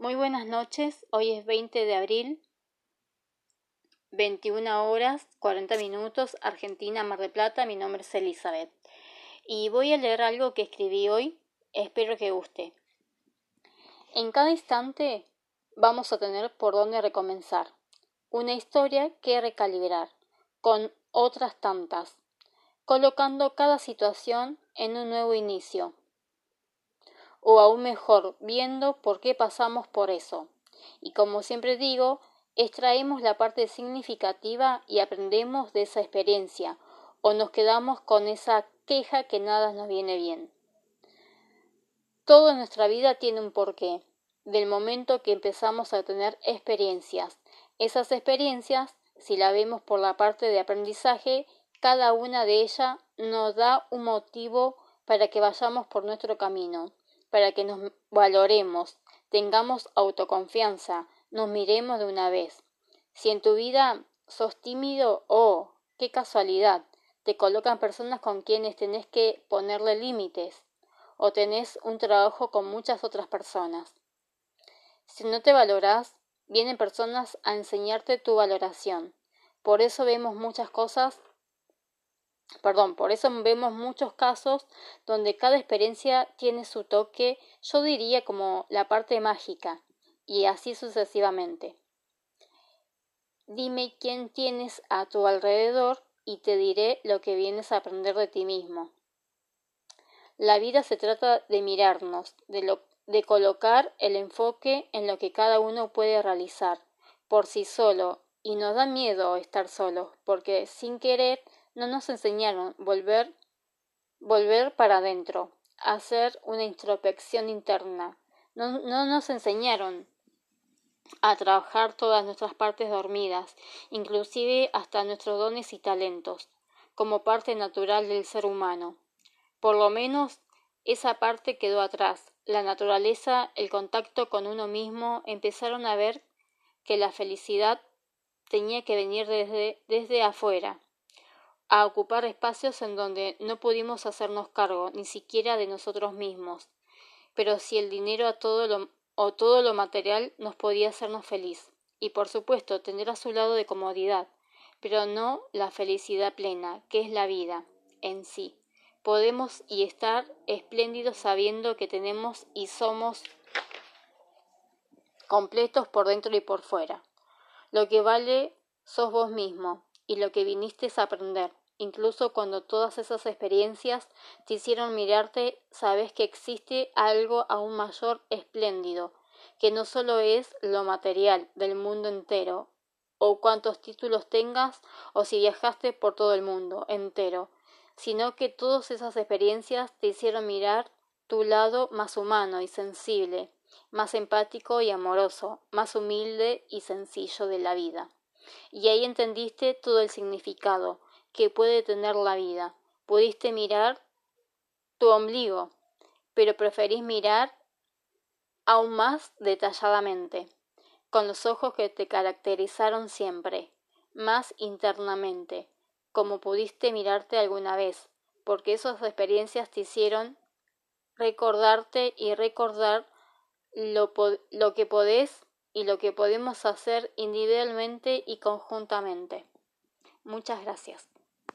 Muy buenas noches, hoy es 20 de abril, 21 horas 40 minutos, Argentina, Mar del Plata, mi nombre es Elizabeth. Y voy a leer algo que escribí hoy, espero que guste. En cada instante vamos a tener por dónde recomenzar, una historia que recalibrar, con otras tantas, colocando cada situación en un nuevo inicio o aún mejor, viendo por qué pasamos por eso. Y como siempre digo, extraemos la parte significativa y aprendemos de esa experiencia, o nos quedamos con esa queja que nada nos viene bien. Todo nuestra vida tiene un porqué, del momento que empezamos a tener experiencias. Esas experiencias, si la vemos por la parte de aprendizaje, cada una de ellas nos da un motivo para que vayamos por nuestro camino para que nos valoremos, tengamos autoconfianza, nos miremos de una vez. Si en tu vida sos tímido, oh, qué casualidad, te colocan personas con quienes tenés que ponerle límites, o tenés un trabajo con muchas otras personas. Si no te valorás, vienen personas a enseñarte tu valoración. Por eso vemos muchas cosas Perdón, por eso vemos muchos casos donde cada experiencia tiene su toque, yo diría como la parte mágica, y así sucesivamente. Dime quién tienes a tu alrededor y te diré lo que vienes a aprender de ti mismo. La vida se trata de mirarnos, de, de colocar el enfoque en lo que cada uno puede realizar por sí solo, y nos da miedo estar solos, porque sin querer no nos enseñaron volver, volver para adentro, hacer una introspección interna. No, no nos enseñaron a trabajar todas nuestras partes dormidas, inclusive hasta nuestros dones y talentos, como parte natural del ser humano. Por lo menos esa parte quedó atrás. La naturaleza, el contacto con uno mismo, empezaron a ver que la felicidad tenía que venir desde, desde afuera, a ocupar espacios en donde no pudimos hacernos cargo ni siquiera de nosotros mismos. Pero si el dinero a todo lo, o todo lo material nos podía hacernos feliz, y por supuesto tener a su lado de comodidad, pero no la felicidad plena, que es la vida en sí. Podemos y estar espléndidos sabiendo que tenemos y somos completos por dentro y por fuera. Lo que vale sos vos mismo y lo que viniste a aprender incluso cuando todas esas experiencias te hicieron mirarte, sabes que existe algo aún mayor espléndido, que no solo es lo material del mundo entero, o cuántos títulos tengas, o si viajaste por todo el mundo entero, sino que todas esas experiencias te hicieron mirar tu lado más humano y sensible, más empático y amoroso, más humilde y sencillo de la vida. Y ahí entendiste todo el significado, que puede tener la vida. Pudiste mirar tu ombligo, pero preferís mirar aún más detalladamente, con los ojos que te caracterizaron siempre, más internamente, como pudiste mirarte alguna vez, porque esas experiencias te hicieron recordarte y recordar lo, lo que podés y lo que podemos hacer individualmente y conjuntamente. Muchas gracias.